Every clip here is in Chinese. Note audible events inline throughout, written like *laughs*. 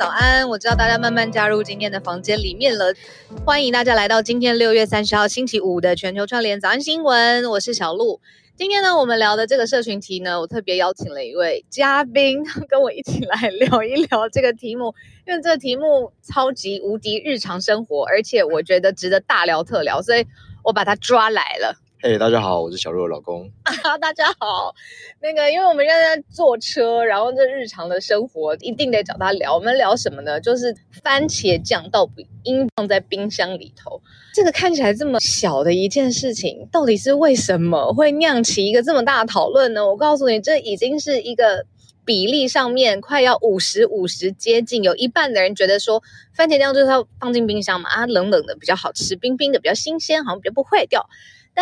早安！我知道大家慢慢加入今天的房间里面了，欢迎大家来到今天六月三十号星期五的全球串联早安新闻。我是小鹿。今天呢，我们聊的这个社群题呢，我特别邀请了一位嘉宾跟我一起来聊一聊这个题目，因为这个题目超级无敌日常生活，而且我觉得值得大聊特聊，所以我把他抓来了。嘿，hey, 大家好，我是小鹿的老公。*laughs* 大家好，那个，因为我们现在坐车，然后这日常的生活一定得找他聊。我们聊什么呢？就是番茄酱到底应放在冰箱里头。这个看起来这么小的一件事情，到底是为什么会酿起一个这么大的讨论呢？我告诉你，这已经是一个比例上面快要五十五十接近，有一半的人觉得说番茄酱就是要放进冰箱嘛，啊，冷冷的比较好吃，冰冰的比较新鲜，好像比较不坏掉。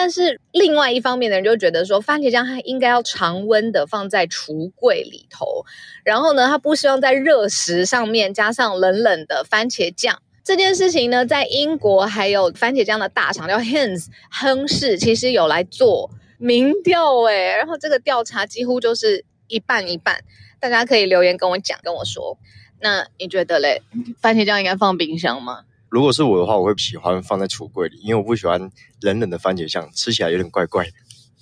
但是另外一方面的人就觉得说，番茄酱它应该要常温的放在橱柜里头，然后呢，他不希望在热食上面加上冷冷的番茄酱。这件事情呢，在英国还有番茄酱的大厂叫 Hens 亨氏，其实有来做民调诶，然后这个调查几乎就是一半一半。大家可以留言跟我讲，跟我说，那你觉得嘞，番茄酱应该放冰箱吗？如果是我的话，我会喜欢放在橱柜里，因为我不喜欢冷冷的番茄酱，吃起来有点怪怪的。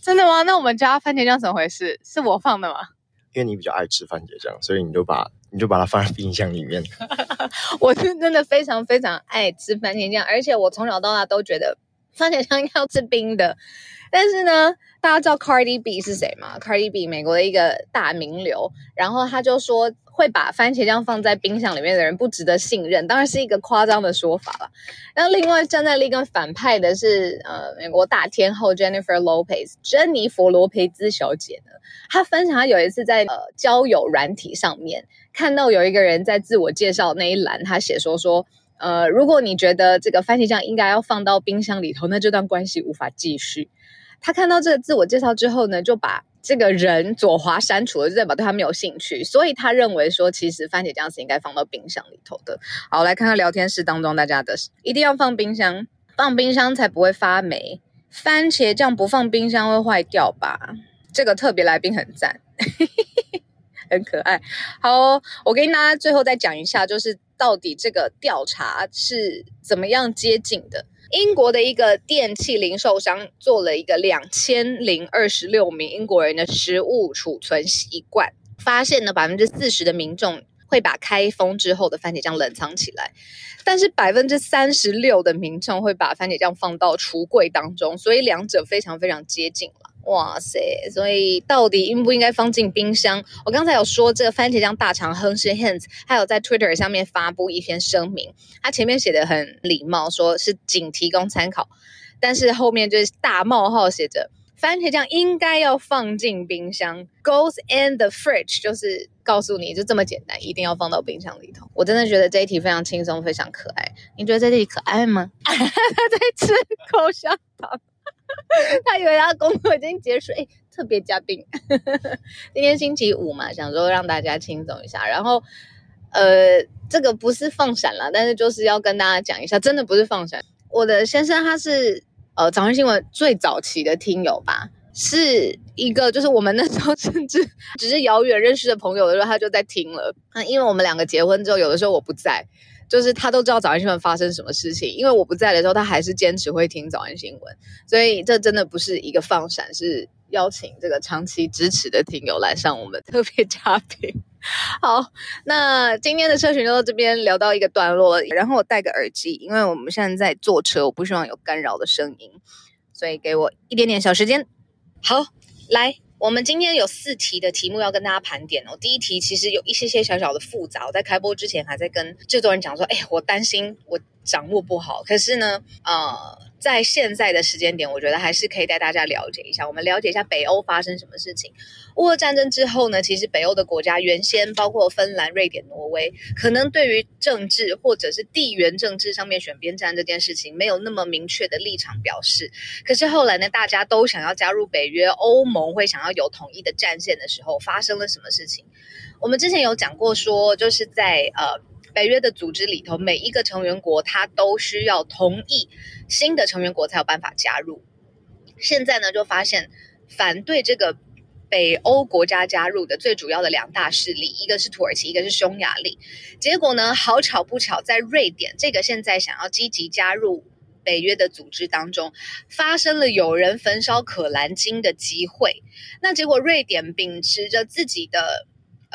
真的吗？那我们家番茄酱怎么回事？是我放的吗？因为你比较爱吃番茄酱，所以你就把你就把它放在冰箱里面。*laughs* 我是真的非常非常爱吃番茄酱，而且我从小到大都觉得番茄酱要吃冰的。但是呢，大家知道 Cardi B 是谁吗？Cardi B 美国的一个大名流，然后他就说。会把番茄酱放在冰箱里面的人不值得信任，当然是一个夸张的说法了。那另外站在另一个反派的是呃美国大天后 Jennifer Lopez 珍妮佛罗培兹小姐呢，她分享她有一次在呃交友软体上面看到有一个人在自我介绍那一栏，他写说说呃如果你觉得这个番茄酱应该要放到冰箱里头，那这段关系无法继续。他看到这个自我介绍之后呢，就把。这个人左滑删除了，就代表对他没有兴趣，所以他认为说，其实番茄酱是应该放到冰箱里头的。好，来看看聊天室当中大家的，一定要放冰箱，放冰箱才不会发霉。番茄酱不放冰箱会坏掉吧？这个特别来宾很赞，*laughs* 很可爱。好，我跟大家最后再讲一下，就是到底这个调查是怎么样接近的。英国的一个电器零售商做了一个两千零二十六名英国人的食物储存习惯，发现呢，百分之四十的民众会把开封之后的番茄酱冷藏起来，但是百分之三十六的民众会把番茄酱放到橱柜当中，所以两者非常非常接近了。哇塞！所以到底应不应该放进冰箱？我刚才有说，这个番茄酱大厂亨氏 Heinz 还有在 Twitter 上面发布一篇声明，他前面写的很礼貌，说是仅提供参考，但是后面就是大冒号写着番茄酱应该要放进冰箱，goes in the fridge，就是告诉你就这么简单，一定要放到冰箱里头。我真的觉得这一题非常轻松，非常可爱。你觉得这题可爱吗？*laughs* 在吃口香糖。*laughs* 他以为他工作已经结束，哎，特别嘉宾，*laughs* 今天星期五嘛，想说让大家轻松一下。然后，呃，这个不是放闪了，但是就是要跟大家讲一下，真的不是放闪。我的先生他是呃早安新闻最早期的听友吧，是一个就是我们那时候甚至 *laughs* 只是遥远认识的朋友的时候，他就在听了。那因为我们两个结婚之后，有的时候我不在。就是他都知道早安新闻发生什么事情，因为我不在的时候，他还是坚持会听早安新闻，所以这真的不是一个放闪，是邀请这个长期支持的听友来上我们特别嘉宾。好，那今天的社群就到这边聊到一个段落了，然后我戴个耳机，因为我们现在在坐车，我不希望有干扰的声音，所以给我一点点小时间。好，来。我们今天有四题的题目要跟大家盘点哦。第一题其实有一些些小小的复杂，我在开播之前还在跟制作人讲说，哎，我担心我掌握不好。可是呢，呃。在现在的时间点，我觉得还是可以带大家了解一下。我们了解一下北欧发生什么事情。乌俄战争之后呢，其实北欧的国家原先包括芬兰、瑞典、挪威，可能对于政治或者是地缘政治上面选边站这件事情没有那么明确的立场表示。可是后来呢，大家都想要加入北约，欧盟会想要有统一的战线的时候，发生了什么事情？我们之前有讲过说，就是在呃。北约的组织里头，每一个成员国他都需要同意新的成员国才有办法加入。现在呢，就发现反对这个北欧国家加入的最主要的两大势力，一个是土耳其，一个是匈牙利。结果呢，好巧不巧，在瑞典这个现在想要积极加入北约的组织当中，发生了有人焚烧可兰经的集会。那结果，瑞典秉持着自己的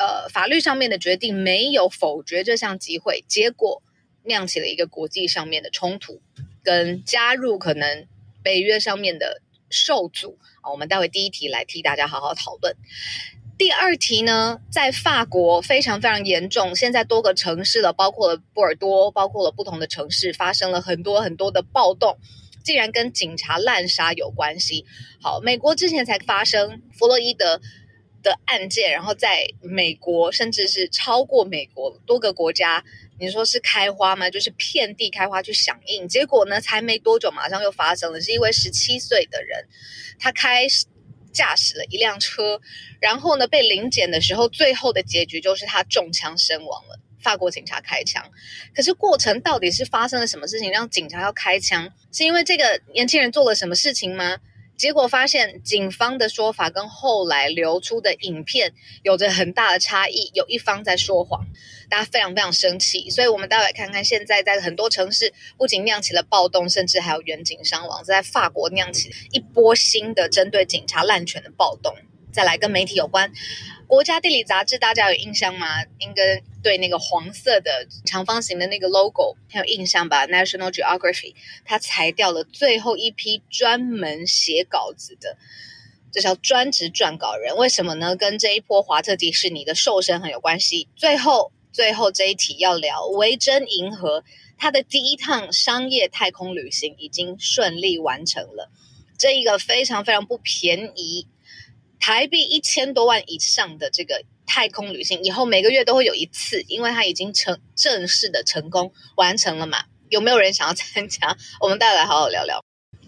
呃法律上面的决定，没有否决这项集会，结果酿起了一个国际上面的冲突，跟加入可能北约上面的受阻。我们待会第一题来替大家好好讨论。第二题呢，在法国非常非常严重，现在多个城市了，包括了波尔多，包括了不同的城市，发生了很多很多的暴动，竟然跟警察滥杀有关系。好，美国之前才发生弗洛伊德的案件，然后在美国甚至是超过美国多个国家，你说是开花吗？就是遍地开花去响应，结果呢，才没多久，马上又发生了，是一位十七岁的人。他开驾驶了一辆车，然后呢，被临检的时候，最后的结局就是他中枪身亡了。法国警察开枪，可是过程到底是发生了什么事情，让警察要开枪？是因为这个年轻人做了什么事情吗？结果发现，警方的说法跟后来流出的影片有着很大的差异，有一方在说谎，大家非常非常生气。所以，我们待会看看，现在在很多城市不仅酿起了暴动，甚至还有远警伤亡，在法国酿起一波新的针对警察滥权的暴动。再来跟媒体有关。国家地理杂志大家有印象吗？应该对那个黄色的长方形的那个 logo 很有印象吧？National Geography 它裁掉了最后一批专门写稿子的，这叫专职撰稿人。为什么呢？跟这一波华特迪士尼的瘦身很有关系。最后，最后这一题要聊维珍银河，它的第一趟商业太空旅行已经顺利完成了。这一个非常非常不便宜。台币一千多万以上的这个太空旅行，以后每个月都会有一次，因为它已经成正式的成功完成了嘛。有没有人想要参加？*laughs* 我们带来好好聊聊。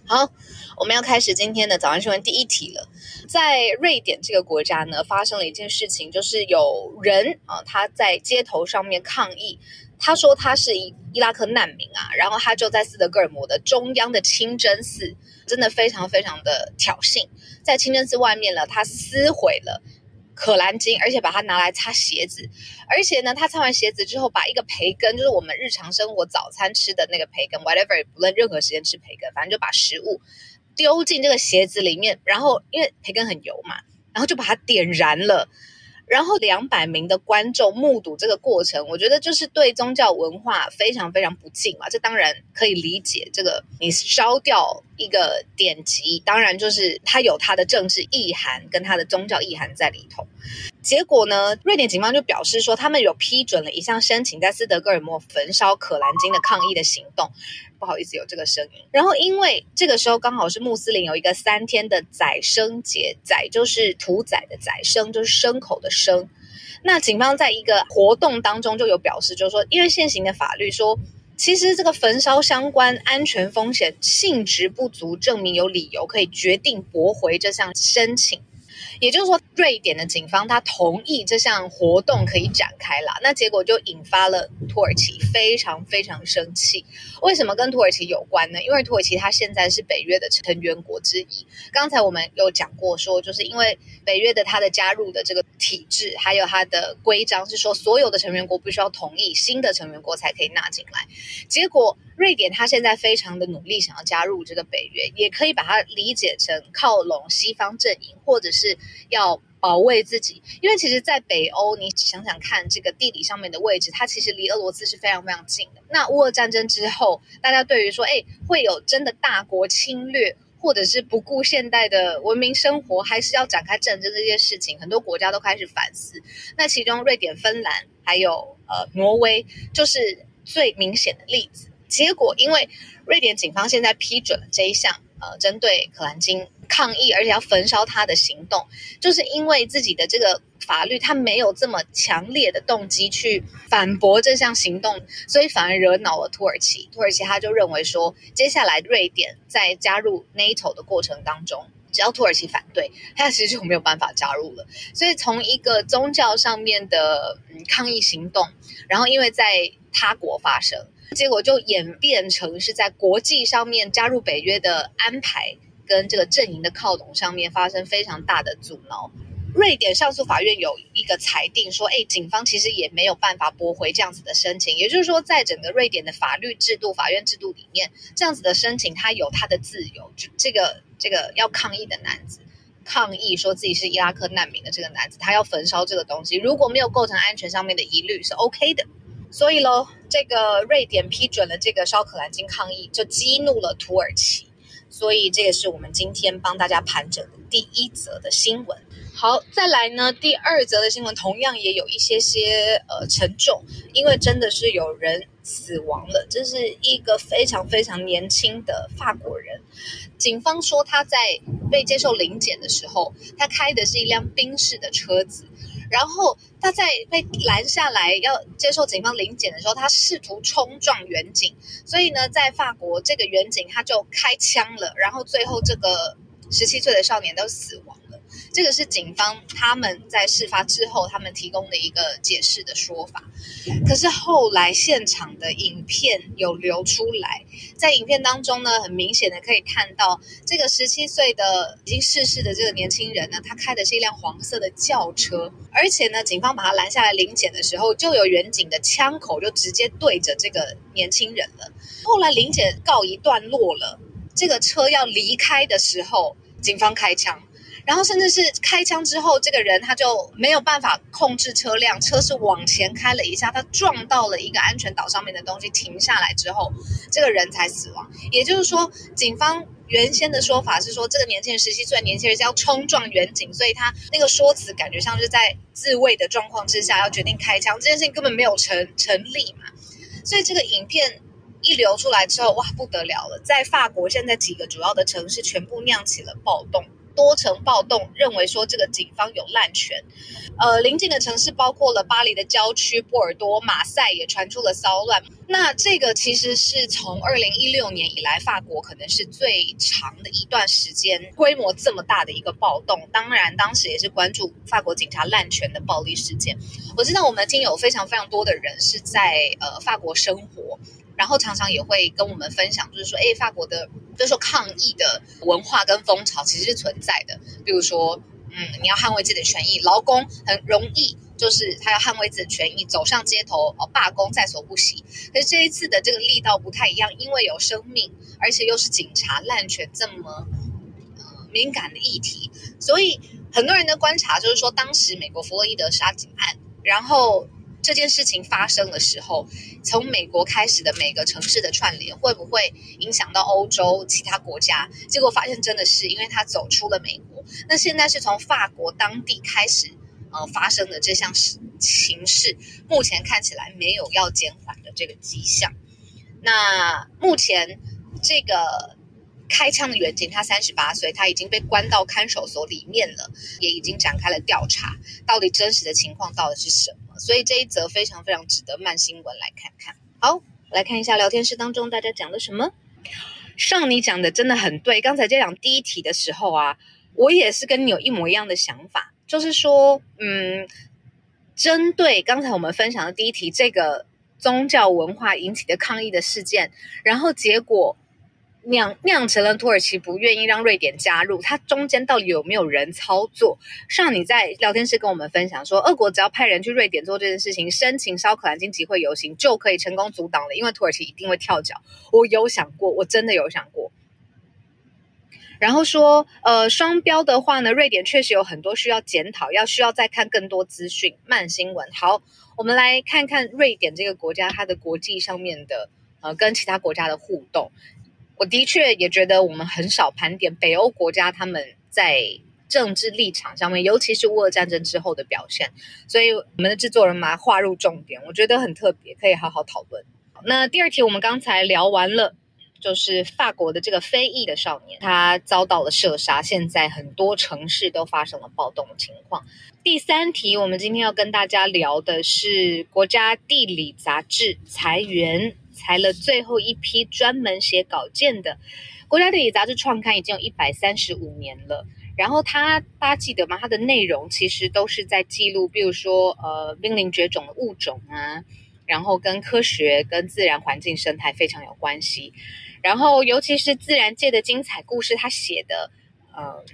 好，我们要开始今天的早安新闻第一题了。在瑞典这个国家呢，发生了一件事情，就是有人啊，他在街头上面抗议。他说他是伊伊拉克难民啊，然后他就在斯德哥尔摩的中央的清真寺，真的非常非常的挑衅，在清真寺外面呢，他撕毁了可兰经，而且把它拿来擦鞋子，而且呢，他擦完鞋子之后，把一个培根，就是我们日常生活早餐吃的那个培根，whatever，不论任何时间吃培根，反正就把食物丢进这个鞋子里面，然后因为培根很油嘛，然后就把它点燃了。然后两百名的观众目睹这个过程，我觉得就是对宗教文化非常非常不敬嘛。这当然可以理解，这个你烧掉一个典籍，当然就是它有它的政治意涵跟它的宗教意涵在里头。结果呢，瑞典警方就表示说，他们有批准了一项申请，在斯德哥尔摩焚烧可兰经的抗议的行动。不好意思，有这个声音。然后，因为这个时候刚好是穆斯林有一个三天的宰牲节，宰就是屠宰的宰，牲就是牲口的牲。那警方在一个活动当中就有表示，就是说，因为现行的法律说，其实这个焚烧相关安全风险性质不足，证明有理由可以决定驳回这项申请。也就是说，瑞典的警方他同意这项活动可以展开了，那结果就引发了土耳其非常非常生气。为什么跟土耳其有关呢？因为土耳其它现在是北约的成员国之一。刚才我们有讲过说，就是因为北约的它的加入的这个体制，还有它的规章是说，所有的成员国必须要同意新的成员国才可以纳进来。结果瑞典它现在非常的努力，想要加入这个北约，也可以把它理解成靠拢西方阵营，或者是。要保卫自己，因为其实，在北欧，你想想看，这个地理上面的位置，它其实离俄罗斯是非常非常近的。那乌俄战争之后，大家对于说，哎，会有真的大国侵略，或者是不顾现代的文明生活，还是要展开战争这些事情，很多国家都开始反思。那其中，瑞典、芬兰还有呃挪威，就是最明显的例子。结果，因为瑞典警方现在批准了这一项。呃，针对可兰经抗议，而且要焚烧他的行动，就是因为自己的这个法律，他没有这么强烈的动机去反驳这项行动，所以反而惹恼了土耳其。土耳其他就认为说，接下来瑞典在加入 NATO 的过程当中，只要土耳其反对，它其实就没有办法加入了。所以从一个宗教上面的嗯抗议行动，然后因为在他国发生。结果就演变成是在国际上面加入北约的安排跟这个阵营的靠拢上面发生非常大的阻挠。瑞典上诉法院有一个裁定说，哎，警方其实也没有办法驳回这样子的申请。也就是说，在整个瑞典的法律制度、法院制度里面，这样子的申请，他有他的自由。就这个这个要抗议的男子，抗议说自己是伊拉克难民的这个男子，他要焚烧这个东西，如果没有构成安全上面的疑虑，是 OK 的。所以喽，这个瑞典批准了这个烧可兰经抗议，就激怒了土耳其。所以这也是我们今天帮大家盘整的第一则的新闻。好，再来呢，第二则的新闻同样也有一些些呃沉重，因为真的是有人死亡了。这是一个非常非常年轻的法国人，警方说他在被接受临检的时候，他开的是一辆宾士的车子。然后他在被拦下来要接受警方临检的时候，他试图冲撞远警，所以呢，在法国这个远警他就开枪了，然后最后这个十七岁的少年都死亡。这个是警方他们在事发之后他们提供的一个解释的说法，可是后来现场的影片有流出来，在影片当中呢，很明显的可以看到这个十七岁的已经逝世的这个年轻人呢，他开的是一辆黄色的轿车，而且呢，警方把他拦下来临检的时候，就有远警的枪口就直接对着这个年轻人了。后来临检告一段落了，这个车要离开的时候，警方开枪。然后甚至是开枪之后，这个人他就没有办法控制车辆，车是往前开了一下，他撞到了一个安全岛上面的东西，停下来之后，这个人才死亡。也就是说，警方原先的说法是说，这个年轻人十七岁年轻人是要冲撞员警，所以他那个说辞感觉像是在自卫的状况之下要决定开枪，这件事情根本没有成成立嘛。所以这个影片一流出来之后，哇，不得了了，在法国现在几个主要的城市全部酿起了暴动。多城暴动，认为说这个警方有滥权。呃，邻近的城市包括了巴黎的郊区、波尔多、马赛，也传出了骚乱。那这个其实是从二零一六年以来，法国可能是最长的一段时间，规模这么大的一个暴动。当然，当时也是关注法国警察滥权的暴力事件。我知道我们听友非常非常多的人是在呃法国生活。然后常常也会跟我们分享，就是说，哎，法国的，就是说抗议的文化跟风潮其实是存在的。比如说，嗯，你要捍卫自己的权益，劳工很容易，就是他要捍卫自己的权益，走上街头哦，罢工在所不惜。可是这一次的这个力道不太一样，因为有生命，而且又是警察滥权这么呃敏感的议题，所以很多人的观察就是说，当时美国弗洛伊德杀警案，然后。这件事情发生的时候，从美国开始的每个城市的串联，会不会影响到欧洲其他国家？结果发现真的是，因为他走出了美国。那现在是从法国当地开始，呃，发生的这项事情势，目前看起来没有要减缓的这个迹象。那目前这个。开枪的员警，他三十八岁，他已经被关到看守所里面了，也已经展开了调查，到底真实的情况到底是什么？所以这一则非常非常值得慢新闻来看看。好，来看一下聊天室当中大家讲了什么。上你讲的真的很对，刚才在讲第一题的时候啊，我也是跟你有一模一样的想法，就是说，嗯，针对刚才我们分享的第一题这个宗教文化引起的抗议的事件，然后结果。酿酿成了土耳其不愿意让瑞典加入，它中间到底有没有人操作？上你在聊天室跟我们分享说，俄国只要派人去瑞典做这件事情，申请烧可兰经集会游行就可以成功阻挡了，因为土耳其一定会跳脚。我有想过，我真的有想过。然后说，呃，双标的话呢，瑞典确实有很多需要检讨，要需要再看更多资讯。慢新闻，好，我们来看看瑞典这个国家它的国际上面的呃跟其他国家的互动。我的确也觉得我们很少盘点北欧国家他们在政治立场上面，尤其是乌俄战争之后的表现，所以我们的制作人把它划入重点，我觉得很特别，可以好好讨论。那第二题我们刚才聊完了，就是法国的这个非裔的少年，他遭到了射杀，现在很多城市都发生了暴动的情况。第三题我们今天要跟大家聊的是国家地理杂志裁员。裁了最后一批专门写稿件的国家地理杂志创刊已经有一百三十五年了。然后它大家记得吗？它的内容其实都是在记录，比如说呃濒临绝种的物种啊，然后跟科学、跟自然环境生态非常有关系。然后尤其是自然界的精彩故事，它写的呃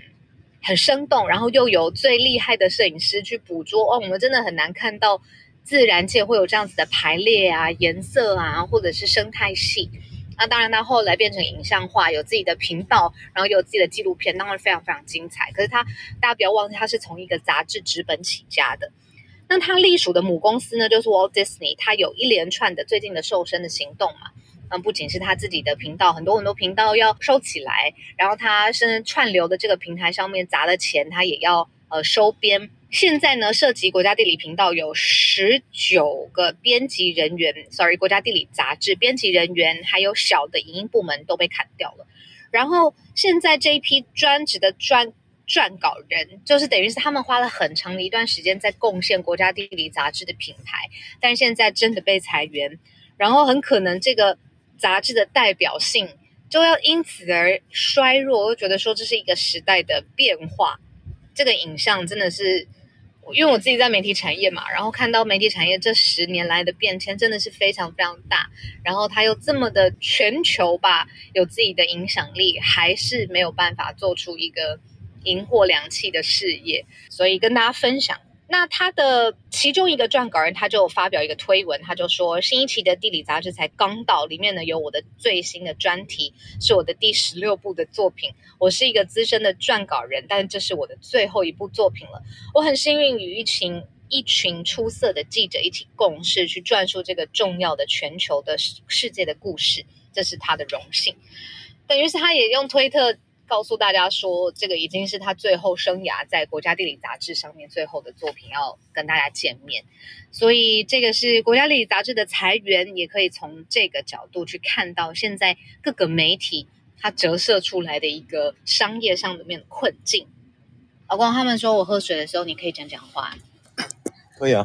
很生动，然后又有最厉害的摄影师去捕捉哦，我们真的很难看到自然界会有这样子的排列啊、颜色啊，或者是生态系。那当然，它后来变成影像化，有自己的频道，然后有自己的纪录片，当然非常非常精彩。可是他，大家不要忘记，他是从一个杂志纸本起家的。那他隶属的母公司呢，就是 Walt Disney，他有一连串的最近的瘦身的行动嘛。嗯，不仅是他自己的频道，很多很多频道要收起来，然后他甚至串流的这个平台上面砸的钱，他也要呃收编。现在呢，涉及国家地理频道有十九个编辑人员，sorry，国家地理杂志编辑人员，还有小的影音部门都被砍掉了。然后现在这一批专职的专撰稿人，就是等于是他们花了很长的一段时间在贡献国家地理杂志的品牌，但现在真的被裁员，然后很可能这个。杂志的代表性就要因此而衰弱，我就觉得说这是一个时代的变化。这个影像真的是，因为我自己在媒体产业嘛，然后看到媒体产业这十年来的变迁真的是非常非常大。然后它又这么的全球吧，有自己的影响力，还是没有办法做出一个银货两气的事业。所以跟大家分享。那他的其中一个撰稿人，他就发表一个推文，他就说新一期的地理杂志才刚到，里面呢有我的最新的专题，是我的第十六部的作品。我是一个资深的撰稿人，但这是我的最后一部作品了。我很幸运与一群一群出色的记者一起共事，去撰述这个重要的全球的世界的故事，这是他的荣幸。等于是他也用推特。告诉大家说，这个已经是他最后生涯在国家地理杂志上面最后的作品，要跟大家见面。所以，这个是国家地理杂志的裁员，也可以从这个角度去看到现在各个媒体它折射出来的一个商业上面的困境。老公，他们说我喝水的时候，你可以讲讲话。可以啊，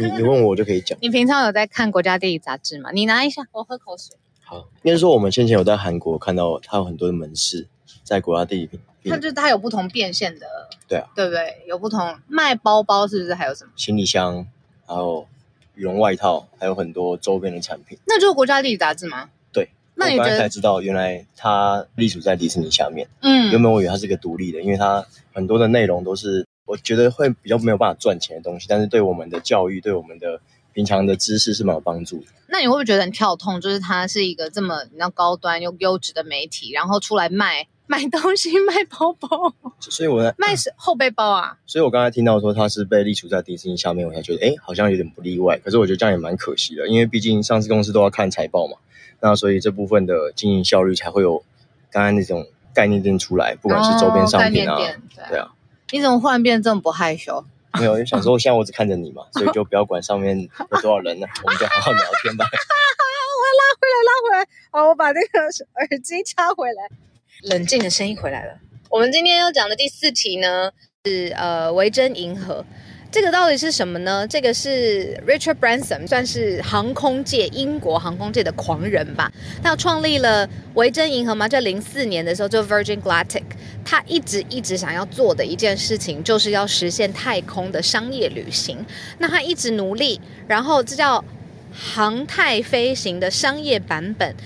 你你问我，我就可以讲。你平常有在看国家地理杂志吗？你拿一下，我喝口水。好，应该说我们先前有在韩国看到它有很多的门市。在国家地理，它就它有不同变现的，对啊，对不对？有不同卖包包，是不是还有什么行李箱，还有羽绒外套，还有很多周边的产品。那就是国家地理杂志吗？对，那你觉才才知道，原来它隶属在迪士尼下面。嗯，原本我以为它是一个独立的，因为它很多的内容都是我觉得会比较没有办法赚钱的东西，但是对我们的教育，对我们的。平常的知识是蛮有帮助的。那你会不会觉得很跳痛？就是它是一个这么你要高端又优质的媒体，然后出来卖卖东西、*laughs* 卖包包，所以我在卖是后背包啊。所以我刚才听到说他是被立储在迪士尼下面，我才觉得哎，好像有点不例外。可是我觉得这样也蛮可惜的，因为毕竟上市公司都要看财报嘛。那所以这部分的经营效率才会有刚刚那种概念店出来，不管是周边商品啊，对啊，对啊。你怎么忽然变得这么不害羞？*laughs* 没有，就想说现在我只看着你嘛，所以就不要管上面有多少人了，我们就好好聊天吧。*laughs* 我要拉回来，拉回来。好，我把那个耳机插回来。冷静的声音回来了。我们今天要讲的第四题呢，是呃维珍银河。这个到底是什么呢？这个是 Richard Branson，算是航空界英国航空界的狂人吧。他创立了维珍银河嘛，在零四年的时候就 Virgin Galactic。他一直一直想要做的一件事情，就是要实现太空的商业旅行。那他一直努力，然后这叫航太飞行的商业版本。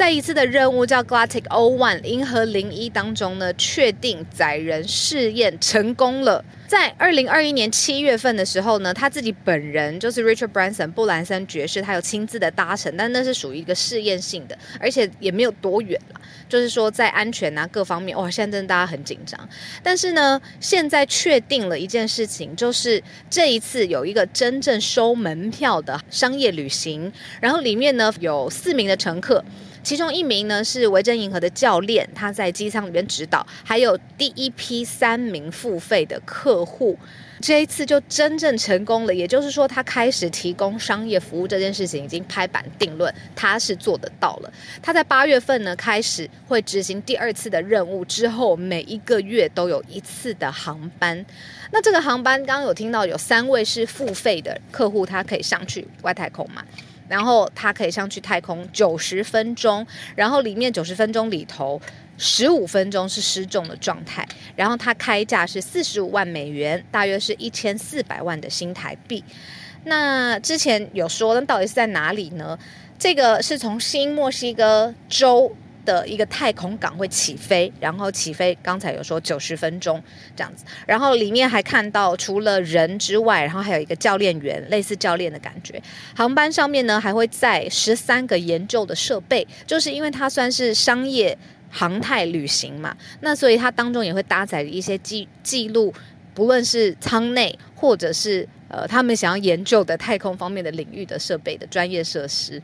在一次的任务叫 Galactic O One 银河零一当中呢，确定载人试验成功了。在二零二一年七月份的时候呢，他自己本人就是 Richard Branson 布兰森爵士，他有亲自的搭乘，但那是属于一个试验性的，而且也没有多远了。就是说在安全啊各方面，哇，现在真的大家很紧张。但是呢，现在确定了一件事情，就是这一次有一个真正收门票的商业旅行，然后里面呢有四名的乘客。其中一名呢是维珍银河的教练，他在机舱里面指导，还有第一批三名付费的客户，这一次就真正成功了。也就是说，他开始提供商业服务这件事情已经拍板定论，他是做得到了。他在八月份呢开始会执行第二次的任务，之后每一个月都有一次的航班。那这个航班刚刚有听到有三位是付费的客户，他可以上去外太空嘛？然后它可以上去太空九十分钟，然后里面九十分钟里头十五分钟是失重的状态，然后它开价是四十五万美元，大约是一千四百万的新台币。那之前有说，那到底是在哪里呢？这个是从新墨西哥州的一个太空港会起飞，然后起飞刚才有说九十分钟这样子，然后里面还看到除了人之外，然后还有一个教练员，类似教练的感觉。航班上面呢还会载十三个研究的设备，就是因为它算是商业航太旅行嘛，那所以它当中也会搭载一些记记录，不论是舱内或者是呃他们想要研究的太空方面的领域的设备的专业设施。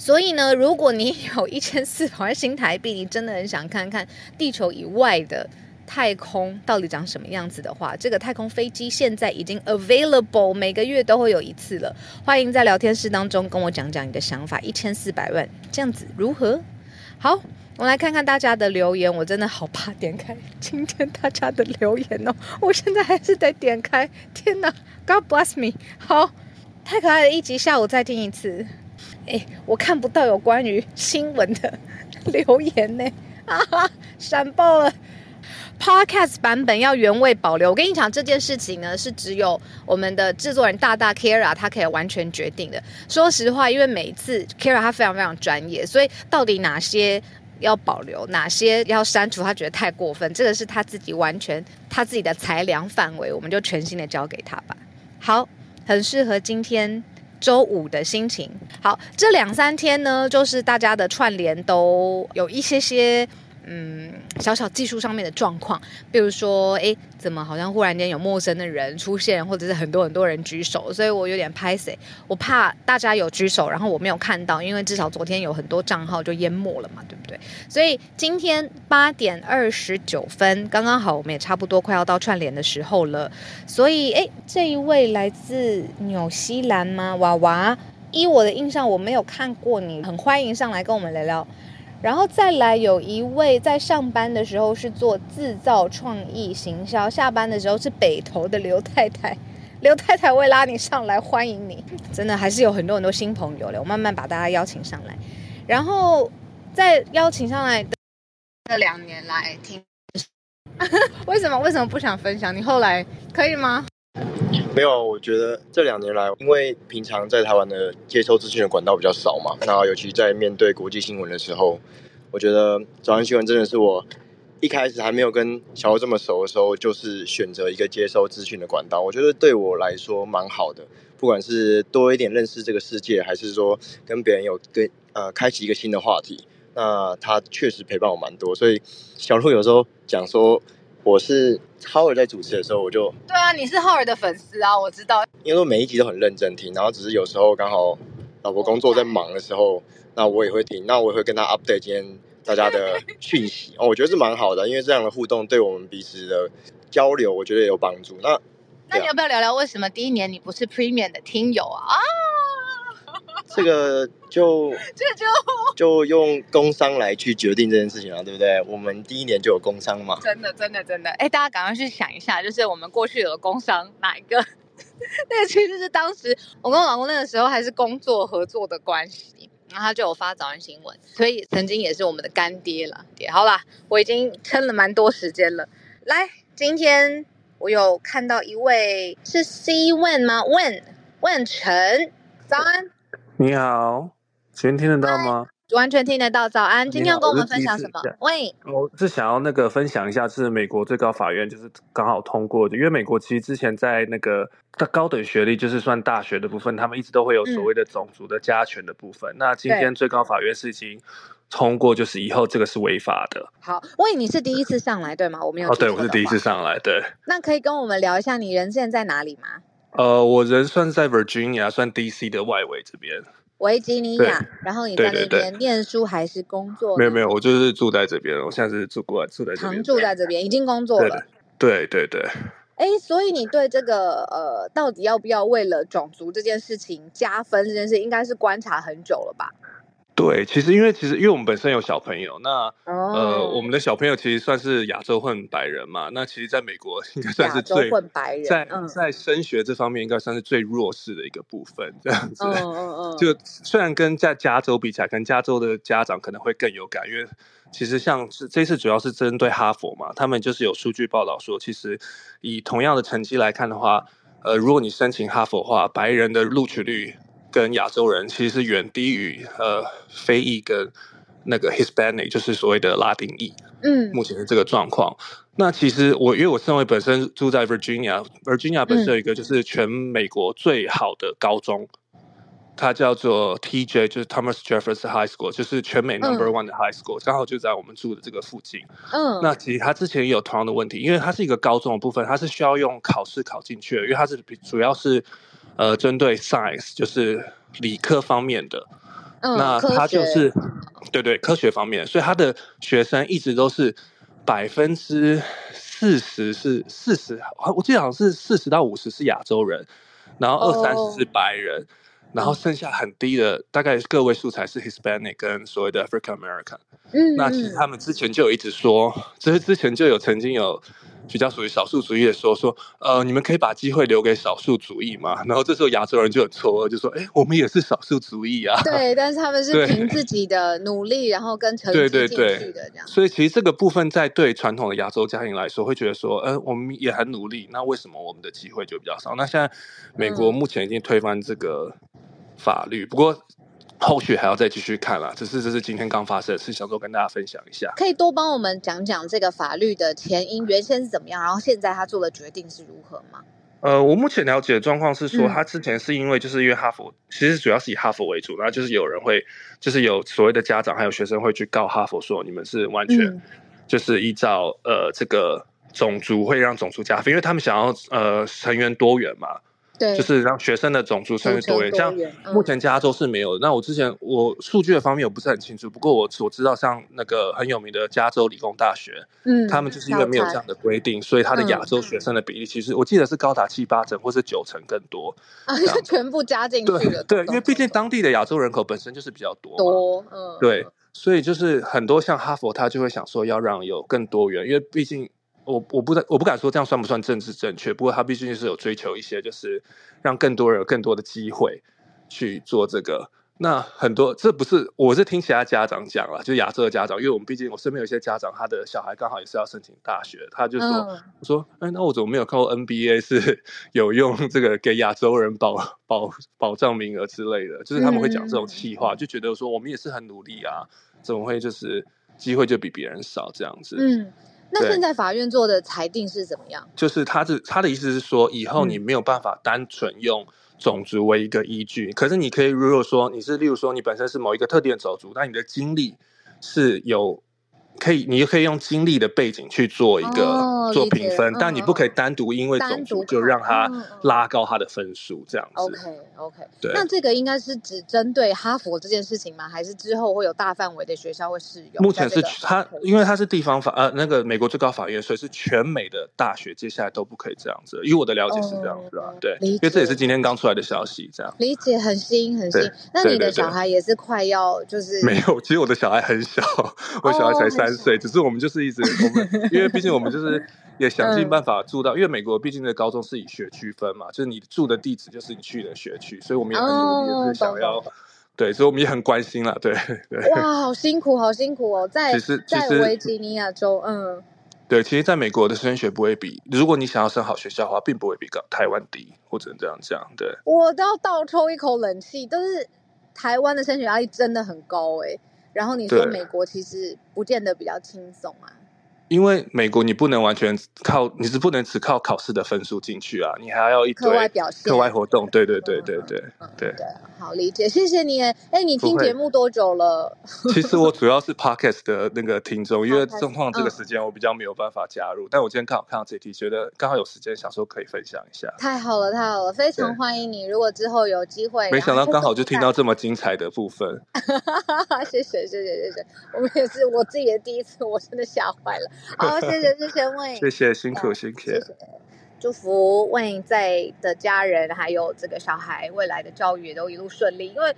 所以呢，如果你有一千四百万新台币，你真的很想看看地球以外的太空到底长什么样子的话，*laughs* 这个太空飞机现在已经 available，每个月都会有一次了。欢迎在聊天室当中跟我讲讲你的想法，一千四百万这样子如何？好，我们来看看大家的留言。我真的好怕点开今天大家的留言哦，*laughs* 我现在还是得点开。天哪，God bless me！好，太可爱的一集，下午再听一次。哎，我看不到有关于新闻的留言呢，啊哈，闪爆了！Podcast 版本要原味保留。我跟你讲这件事情呢，是只有我们的制作人大大 Kara 他可以完全决定的。说实话，因为每一次 Kara 他非常非常专业，所以到底哪些要保留，哪些要删除，他觉得太过分，这个是他自己完全他自己的裁量范围，我们就全新的交给他吧。好，很适合今天。周五的心情。好，这两三天呢，就是大家的串联都有一些些嗯小小技术上面的状况，比如说诶，怎么好像忽然间有陌生的人出现，或者是很多很多人举手，所以我有点拍谁，我怕大家有举手，然后我没有看到，因为至少昨天有很多账号就淹没了嘛，对不对？所以今天八点二十九分，刚刚好，我们也差不多快要到串联的时候了。所以，诶，这一位来自纽西兰吗？娃娃，依我的印象，我没有看过你，很欢迎上来跟我们聊聊。然后再来有一位在上班的时候是做制造创意行销，下班的时候是北投的刘太太。*laughs* 刘太太，会拉你上来，欢迎你。真的还是有很多很多新朋友的，我慢慢把大家邀请上来，然后。再邀请上来的这两年来听，*laughs* 为什么为什么不想分享？你后来可以吗？没有，我觉得这两年来，因为平常在台湾的接收资讯的管道比较少嘛，那尤其在面对国际新闻的时候，我觉得早安新闻真的是我一开始还没有跟小欧这么熟的时候，就是选择一个接收资讯的管道。我觉得对我来说蛮好的，不管是多一点认识这个世界，还是说跟别人有跟呃开启一个新的话题。那他确实陪伴我蛮多，所以小鹿有时候讲说我是浩尔在主持的时候，我就对啊，你是浩尔的粉丝啊，我知道。因为我每一集都很认真听，然后只是有时候刚好老婆工作在忙的时候，那我也会听，那我也会跟他 update 今天大家的讯息 *laughs* 哦，我觉得是蛮好的，因为这样的互动对我们彼此的交流，我觉得也有帮助。那那你要不要聊聊为什么第一年你不是 Premium 的听友啊？啊这个就 *laughs* 这个就 *laughs* 就用工商来去决定这件事情了，对不对？我们第一年就有工商嘛。真的，真的，真的。哎，大家赶快去想一下，就是我们过去有工商哪一个？*laughs* 那个其实是当时我跟我老公那个时候还是工作合作的关系，然后他就有发早安新闻，所以曾经也是我们的干爹了。爹，好啦，我已经撑了蛮多时间了。来，今天我有看到一位是 C Wen 吗？Wen Wen 陈，早安。你好，请问听得到吗？完全听得到。早安，今天要跟我们分享什么？喂，我是想要那个分享一下，是美国最高法院就是刚好通过的，因为美国其实之前在那个高等学历，就是算大学的部分，他们一直都会有所谓的种族的加权的部分。嗯、那今天最高法院是已经通过，就是以后这个是违法的。好，喂，你是第一次上来对吗？我没有。哦，对，我是第一次上来，对。那可以跟我们聊一下你人现在在哪里吗？呃，我人算在 Virginia，算 DC 的外围这边。维吉尼亚，然后你在那边念书还是工作？没有没有，我就是住在这边，我现在是住过来住在这边，常住在这边，已经工作了。对对对。哎，所以你对这个呃，到底要不要为了种族这件事情加分这件事，应该是观察很久了吧？对，其实因为其实因为我们本身有小朋友，那、oh. 呃，我们的小朋友其实算是亚洲混白人嘛。那其实，在美国应该算是最混白人，在、嗯、在升学这方面，应该算是最弱势的一个部分。这样子，嗯嗯嗯。就虽然跟在加州比起来，跟加州的家长可能会更有感，因为其实像是这次主要是针对哈佛嘛，他们就是有数据报道说，其实以同样的成绩来看的话，呃，如果你申请哈佛的话，白人的录取率。跟亚洲人其实是远低于呃非裔跟那个 Hispanic，就是所谓的拉丁裔。嗯，目前的这个状况。那其实我因为我身为本身住在 Virginia，Virginia 本身有一个就是全美国最好的高中。嗯它叫做 TJ，就是 Thomas Jefferson High School，就是全美 Number One 的 High School，刚、嗯、好就在我们住的这个附近。嗯，那其实它之前也有同样的问题，因为它是一个高中的部分，它是需要用考试考进去的，因为它是主要是呃针对 Science，就是理科方面的。嗯，那他就是对对科学方面，所以他的学生一直都是百分之四十是四十，我记得好像是四十到五十是亚洲人，然后二三十是白人。哦然后剩下很低的，大概个位数才是 Hispanic 跟所谓的 African American。嗯，那其实他们之前就有一直说，其实之前就有曾经有比较属于少数族裔的说说，呃，你们可以把机会留给少数族裔嘛。*laughs* 然后这时候亚洲人就很错愕，就说，哎，我们也是少数族裔啊。对，*laughs* 但是他们是凭自己的努力，然后跟成绩进去的这样。所以其实这个部分在对传统的亚洲家庭来说，会觉得说，呃，我们也很努力，那为什么我们的机会就比较少？那现在美国目前已经推翻这个。法律，不过后续还要再继续看啦。只是这是今天刚发生的事，想说跟大家分享一下。可以多帮我们讲讲这个法律的前因，原先是怎么样，然后现在他做的决定是如何吗？呃，我目前了解的状况是说，他之前是因为就是因为哈佛，嗯、其实主要是以哈佛为主，然后就是有人会，就是有所谓的家长还有学生会去告哈佛说，你们是完全就是依照、嗯、呃这个种族会让种族加分，因为他们想要呃成员多元嘛。对，就是让学生的种族生育多元，像目前加州是没有的。嗯、那我之前我数据的方面我不是很清楚，不过我所知道，像那个很有名的加州理工大学，嗯，他们就是因为没有这样的规定，所以他的亚洲学生的比例其实我记得是高达七八成或是九成更多啊，就 *laughs* 全部加进去了。对，对，因为毕竟当地的亚洲人口本身就是比较多，多，嗯，对，所以就是很多像哈佛，他就会想说要让有更多元，因为毕竟。我我不我不敢说这样算不算政治正确，不过他毕竟是有追求一些，就是让更多人有更多的机会去做这个。那很多这不是我是听其他家长讲了，就亚洲的家长，因为我们毕竟我身边有些家长，他的小孩刚好也是要申请大学，他就说、嗯、我说哎，那我怎么没有看过 NBA 是 *laughs* 有用这个给亚洲人保保保障名额之类的？就是他们会讲这种气话，嗯、就觉得说我们也是很努力啊，怎么会就是机会就比别人少这样子？嗯。那现在法院做的裁定是怎么样？就是他是他的意思是说，以后你没有办法单纯用种族为一个依据，嗯、可是你可以如果说你是，例如说你本身是某一个特定的种族，但你的经历是有。可以，你就可以用经历的背景去做一个、哦、做评分，嗯、但你不可以单独因为种族就让他拉高他的分数这样子。OK OK，对。那这个应该是只针对哈佛这件事情吗？还是之后会有大范围的学校会适用？目前是他，因为他是地方法呃那个美国最高法院，所以是全美的大学接下来都不可以这样子。以我的了解是这样子啊，哦、对，因为这也是今天刚出来的消息，这样理解很新很新。那你的小孩也是快要就是没有？其实我的小孩很小，我小孩才三。岁，只是我们就是一直我们，因为毕竟我们就是也想尽办法住到，嗯、因为美国毕竟的高中是以学区分嘛，就是你住的地址就是你去的学区，所以我们也很努力，就是想要，哦、对，所以我们也很关心了，对对。哇，好辛苦，好辛苦哦，在在维吉尼亚州，嗯，对，其实，在美国的升学不会比，如果你想要升好学校的话，并不会比台湾低，或者这样讲，对。我都要倒抽一口冷气，都是台湾的升学压力真的很高哎。然后你说美国其实不见得比较轻松啊。因为美国你不能完全靠，你是不能只靠考试的分数进去啊，你还要一堆课外表现、课外活动。对对对对对对对。好理解，谢谢你。哎，你听节目多久了？*laughs* 其实我主要是 Podcast 的那个听众，因为状况这个时间我比较没有办法加入。但我今天刚好看到这题，觉得刚好有时间，想说可以分享一下。太好了，太好了，非常欢迎你。如果之后有机会，没想到刚好就听到这么精彩的部分。*laughs* 谢谢谢谢谢谢，我们也是我自己的第一次，我真的吓坏了。*laughs* 好，谢谢谢谢 Wayne，谢谢辛苦辛苦，谢谢，祝福 Wayne 在的家人还有这个小孩未来的教育也都一路顺利。因为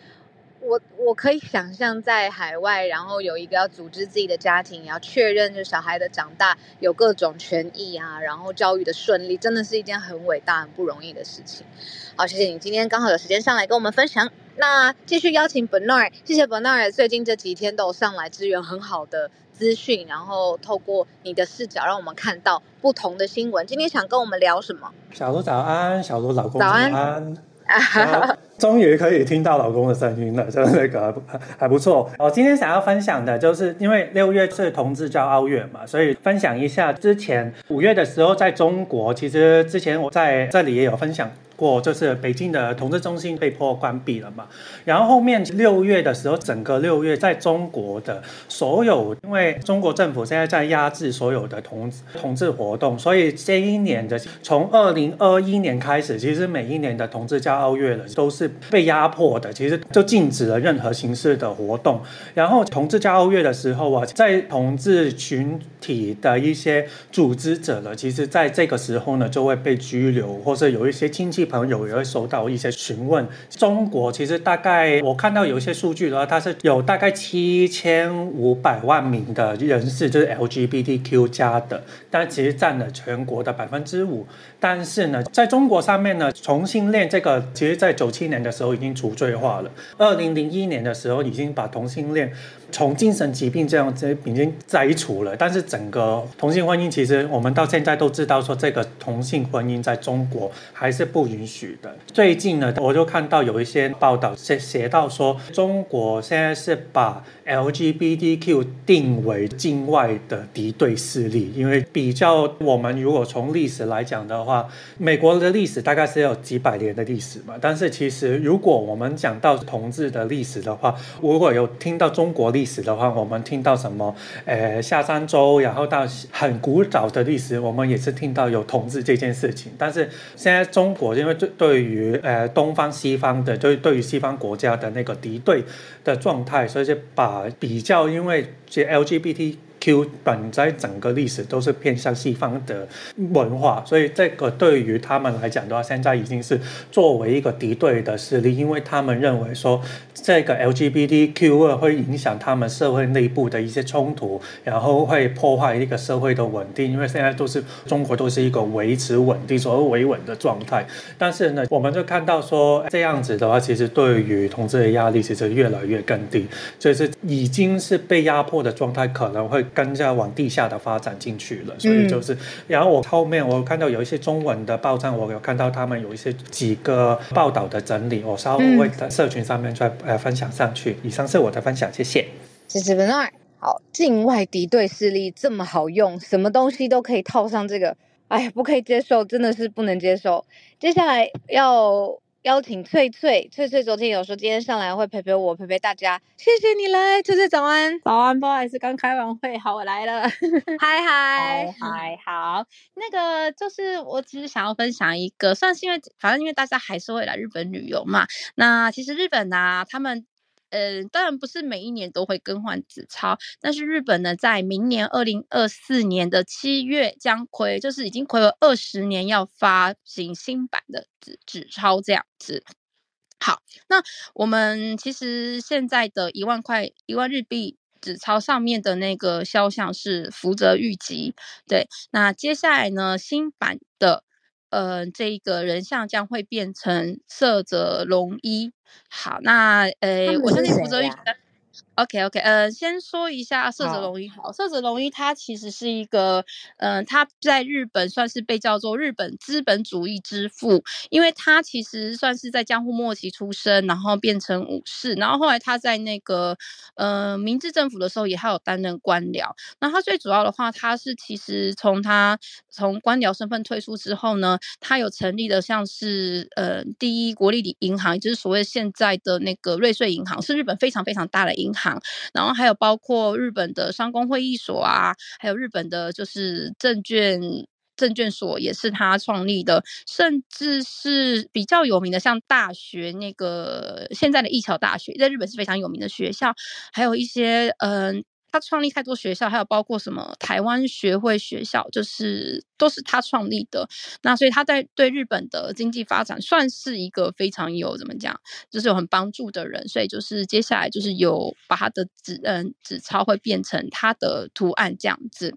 我我可以想象在海外，然后有一个要组织自己的家庭，要确认就小孩的长大有各种权益啊，然后教育的顺利，真的是一件很伟大、很不容易的事情。好，谢谢你今天刚好有时间上来跟我们分享。那继续邀请 Bernard，谢谢 Bernard，最近这几天都有上来支援很好的资讯，然后透过你的视角，让我们看到不同的新闻。今天想跟我们聊什么？小罗早安，小罗老公早安。早安 *laughs* 终于可以听到老公的声音了，就那个还不错。我今天想要分享的就是，因为六月是同志骄傲月嘛，所以分享一下之前五月的时候，在中国，其实之前我在这里也有分享。过就是北京的同志中心被迫关闭了嘛，然后后面六月的时候，整个六月在中国的所有，因为中国政府现在在压制所有的同同志活动，所以这一年的从二零二一年开始，其实每一年的同志骄傲月了都是被压迫的，其实就禁止了任何形式的活动。然后同志骄傲月的时候啊，在同志群体的一些组织者呢，其实在这个时候呢就会被拘留，或者有一些亲戚。朋友也会收到一些询问。中国其实大概我看到有一些数据的话，它是有大概七千五百万名的人士，就是 LGBTQ 加的，但其实占了全国的百分之五。但是呢，在中国上面呢，同性恋这个其实在九七年的时候已经除罪化了，二零零一年的时候已经把同性恋。从精神疾病这样子已经摘除了，但是整个同性婚姻其实我们到现在都知道说，这个同性婚姻在中国还是不允许的。最近呢，我就看到有一些报道写写到说，中国现在是把 LGBTQ 定为境外的敌对势力，因为比较我们如果从历史来讲的话，美国的历史大概是有几百年的历史嘛，但是其实如果我们讲到同志的历史的话，如果有听到中国历史的话，我们听到什么？呃，夏商周，然后到很古早的历史，我们也是听到有同志这件事情。但是现在中国，因为对对于呃东方西方的，对对于西方国家的那个敌对的状态，所以就把比较，因为这 LGBT。Q 本在整个历史都是偏向西方的文化，所以这个对于他们来讲的话，现在已经是作为一个敌对的势力，因为他们认为说这个 LGBTQ 会影响他们社会内部的一些冲突，然后会破坏一个社会的稳定，因为现在都是中国都是一个维持稳定、所谓维稳的状态。但是呢，我们就看到说这样子的话，其实对于同志的压力其实越来越更低，就是已经是被压迫的状态，可能会。更加往地下的发展进去了，所以就是，然后我后面我看到有一些中文的报章，我有看到他们有一些几个报道的整理，我稍后会在社群上面再呃分享上去。以上是我的分享，谢谢。谢谢 Bernard。好，境外敌对势力这么好用，什么东西都可以套上这个，哎呀，不可以接受，真的是不能接受。接下来要。邀请翠翠，翠翠昨天有说今天上来会陪陪我，陪陪大家，谢谢你来，翠翠早安，早安，不好意思，刚开完会，好，我来了，*laughs* 嗨嗨嗨，好，那个就是我只是想要分享一个，算是因为反正因为大家还是会来日本旅游嘛，那其实日本呢、啊，他们。嗯，当然不是每一年都会更换纸钞，但是日本呢，在明年二零二四年的七月将亏，就是已经亏了二十年，要发行新版的纸纸钞这样子。好，那我们其实现在的一万块、一万日币纸钞上面的那个肖像是福泽谕吉，对，那接下来呢，新版的。呃，这一个人像将会变成色泽龙一。好，那呃，我相信福泽諭吉。OK OK，呃，先说一下涩泽龙一。好，涩泽龙一他其实是一个，嗯、呃，他在日本算是被叫做日本资本主义之父，因为他其实算是在江户末期出生，然后变成武士，然后后来他在那个呃明治政府的时候也还有担任官僚。那他最主要的话，他是其实从他从官僚身份退出之后呢，他有成立的像是呃第一国立银行，也就是所谓现在的那个瑞穗银行，是日本非常非常大的银行。然后还有包括日本的商工会议所啊，还有日本的就是证券证券所也是他创立的，甚至是比较有名的像大学那个现在的一桥大学，在日本是非常有名的学校，还有一些嗯。他创立太多学校，还有包括什么台湾学会学校，就是都是他创立的。那所以他在对日本的经济发展算是一个非常有怎么讲，就是有很帮助的人。所以就是接下来就是有把他的纸嗯纸钞会变成他的图案这样子。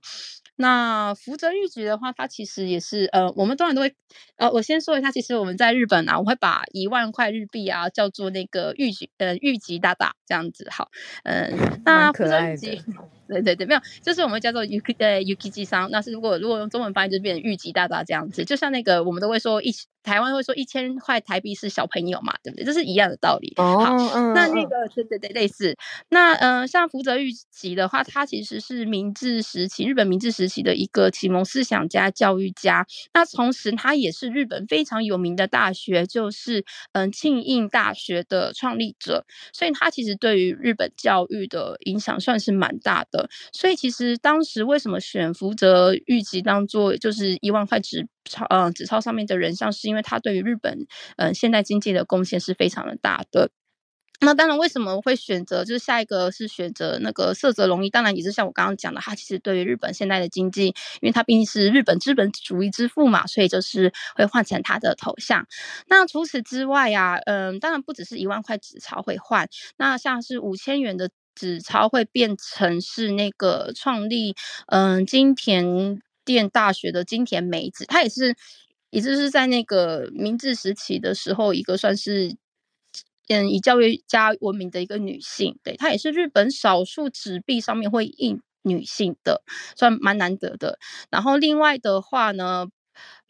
那福泽谕吉的话，它其实也是呃，我们当然都会呃，我先说一下，其实我们在日本啊，我会把一万块日币啊叫做那个谕吉呃谕吉大大这样子。好，嗯、呃，*laughs* 那福泽谕吉。*laughs* 对对对，没有，就是我们叫做 Yuki 呃 Yukichi 桑，那是如果如果用中文翻译就变成御吉大大这样子，就像那个我们都会说一台湾会说一千块台币是小朋友嘛，对不对？这是一样的道理。哦，好，嗯，那那个对对对类似，那呃像福泽谕吉的话，他其实是明治时期日本明治时期的一个启蒙思想家、教育家，那同时他也是日本非常有名的大学，就是嗯庆应大学的创立者，所以他其实对于日本教育的影响算是蛮大的。所以其实当时为什么选福泽諭吉当做就是一万块纸钞呃纸钞上面的人像，是因为他对于日本呃现代经济的贡献是非常的大的。那当然为什么会选择就是下一个是选择那个涩泽龙一，当然也是像我刚刚讲的，他其实对于日本现代的经济，因为他毕竟是日本资本主义之父嘛，所以就是会换成他的头像。那除此之外呀、啊，嗯，当然不只是一万块纸钞会换，那像是五千元的。纸钞会变成是那个创立嗯金田店大学的金田美子，她也是，也就是在那个明治时期的时候，一个算是嗯以教育家闻名的一个女性，对，她也是日本少数纸币上面会印女性的，算蛮难得的。然后另外的话呢，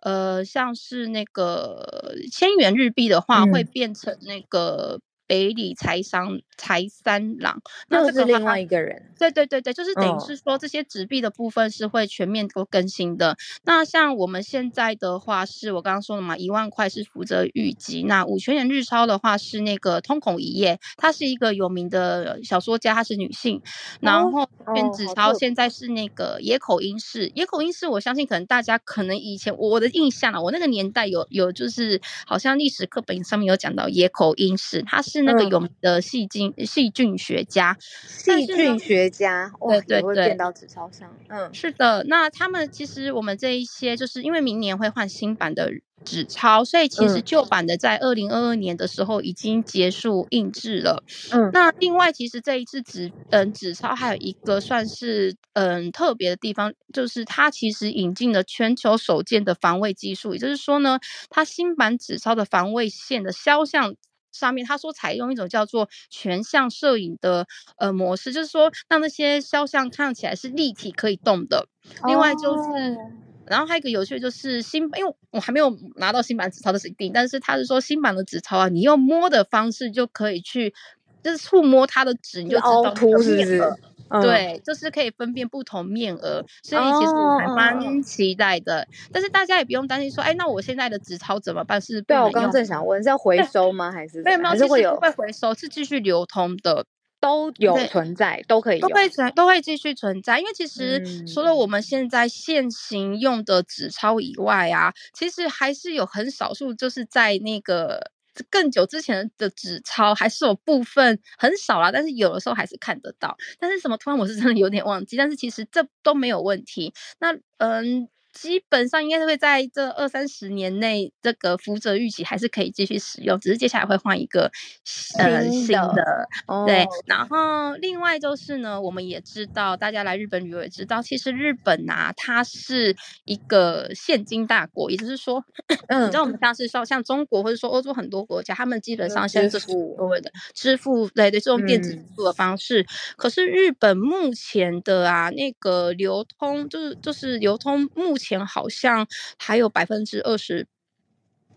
呃，像是那个千元日币的话，会变成那个。北里财商财三郎，那这是另外一个人。对对对对，就是等于是说这些纸币的部分是会全面都更新的。哦、那像我们现在的话，是我刚刚说了嘛，一万块是福泽谕吉，那五千元日钞的话是那个通孔一叶，她是一个有名的小说家，她是女性。然后变纸钞现在是那个野口英世，野口英世我相信可能大家可能以前我的印象啊，我那个年代有有就是好像历史课本上面有讲到野口英世，他是。是那个有名的细菌细菌学家，细菌学家，对对对，变到纸钞上，嗯，是的。那他们其实我们这一些，就是因为明年会换新版的纸钞，所以其实旧版的在二零二二年的时候已经结束印制了。嗯，那另外其实这一次纸嗯纸钞还有一个算是嗯特别的地方，就是它其实引进了全球首件的防伪技术，也就是说呢，它新版纸钞的防伪线的肖像。上面他说采用一种叫做全像摄影的呃模式，就是说让那些肖像看起来是立体可以动的。另外就是，oh. 然后还有一个有趣的就是新，因为我还没有拿到新版纸钞的是一定，但是他是说新版的纸钞啊，你用摸的方式就可以去，就是触摸它的纸，你就知道凹凸是不是？嗯、对，就是可以分辨不同面额，所以其实我还蛮期待的。哦、但是大家也不用担心说，哎，那我现在的纸钞怎么办？是不对，我刚刚正想问，是要回收吗？还是没有没有，会有不会回收，是继续流通的，都有存在，都可以都会存，都会继续存在。因为其实除了我们现在现行用的纸钞以外啊，其实还是有很少数，就是在那个。更久之前的纸钞还是有部分很少啦，但是有的时候还是看得到。但是什么突然我是真的有点忘记，但是其实这都没有问题。那嗯。基本上应该是会在这二三十年内，这个福泽諭吉还是可以继续使用，只是接下来会换一个呃新的。对，哦、然后另外就是呢，我们也知道，大家来日本旅游也知道，其实日本啊，它是一个现金大国，也就是说，嗯，你知道我们像是说像中国或者说欧洲很多国家，他们基本上现在就是所谓的支付，对对，这种电子支付的方式。嗯、可是日本目前的啊，那个流通就是就是流通目前。钱好像还有百分之二十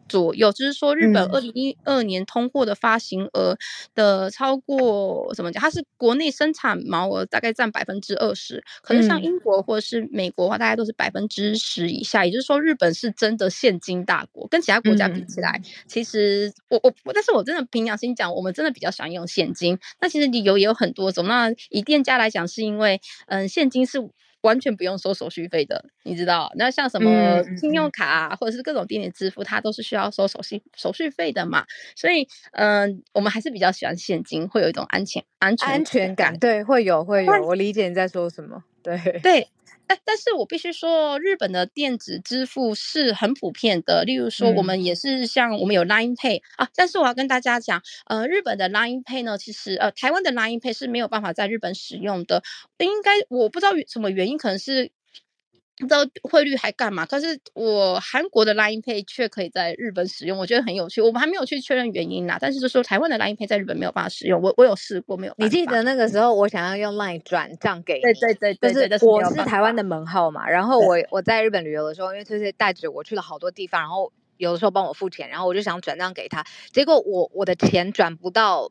左右，就是说日本二零一二年通货的发行额的超过怎么讲？它是国内生产毛额大概占百分之二十，可是像英国或者是美国的话，大概都是百分之十以下。也就是说，日本是真的现金大国，跟其他国家比起来，其实我我，但是我真的凭良心讲，我们真的比较喜欢用现金。那其实理由也有很多种。那以店家来讲，是因为嗯，现金是。完全不用收手续费的，你知道？那像什么信用卡啊，嗯、或者是各种电子支付，它都是需要收手续手续费的嘛。所以，嗯、呃，我们还是比较喜欢现金，会有一种安全安全安全感。对，会有会有，我理解你在说什么。对对。但但是我必须说，日本的电子支付是很普遍的。例如说，我们也是像我们有 Line Pay、嗯、啊。但是我要跟大家讲，呃，日本的 Line Pay 呢，其实呃，台湾的 Line Pay 是没有办法在日本使用的。应该我不知道什么原因，可能是不知道汇率还干嘛？可是我韩国的 Line Pay 却可以在日本使用，我觉得很有趣。我们还没有去确认原因啦，但是就说台湾的 Line Pay 在日本没有办法使用，我我有试过没有。你记得那个时候我想要用 Line 转账给你，对对对对，就是我是台湾的门号嘛，然后我我在日本旅游的时候，因为翠翠带着我去了好多地方，然后有的时候帮我付钱，然后我就想转账给他，结果我我的钱转不到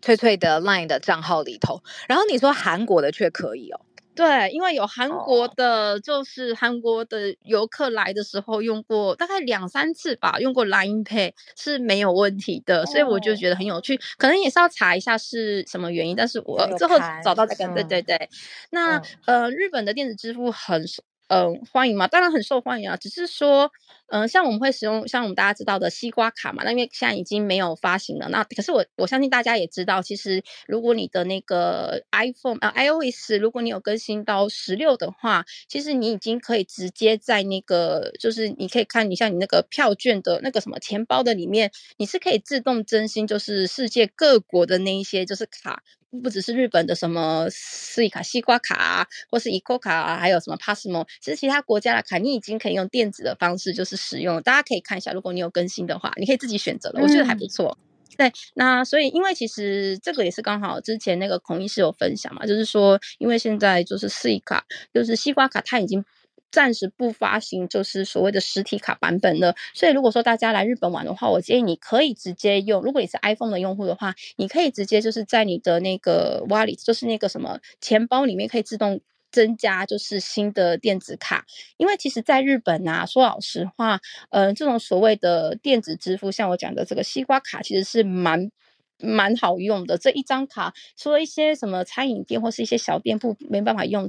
翠翠的 Line 的账号里头，然后你说韩国的却可以哦。对，因为有韩国的，就是韩国的游客来的时候用过大概两三次吧，用过 Line Pay 是没有问题的，所以我就觉得很有趣，可能也是要查一下是什么原因，但是我最后找到这个，对对对。那呃，日本的电子支付很嗯、呃、欢迎嘛，当然很受欢迎啊，只是说。嗯、像我们会使用像我们大家知道的西瓜卡嘛，那因为现在已经没有发行了。那可是我我相信大家也知道，其实如果你的那个 iPhone 啊 iOS，如果你有更新到十六的话，其实你已经可以直接在那个就是你可以看你像你那个票券的那个什么钱包的里面，你是可以自动更新，就是世界各国的那一些就是卡。不只是日本的什么 Suica 西瓜卡啊，或是 ICOCA 卡啊，还有什么 Passmo，其实其他国家的卡你已经可以用电子的方式就是使用。大家可以看一下，如果你有更新的话，你可以自己选择了，我觉得还不错。嗯、对，那所以因为其实这个也是刚好之前那个孔医师有分享嘛，就是说因为现在就是 Suica 就是西瓜卡，它已经。暂时不发行，就是所谓的实体卡版本的。所以如果说大家来日本玩的话，我建议你可以直接用。如果你是 iPhone 的用户的话，你可以直接就是在你的那个 Wallet，就是那个什么钱包里面，可以自动增加就是新的电子卡。因为其实在日本啊，说老实话，嗯、呃，这种所谓的电子支付，像我讲的这个西瓜卡，其实是蛮蛮好用的。这一张卡，除了一些什么餐饮店或是一些小店铺没办法用。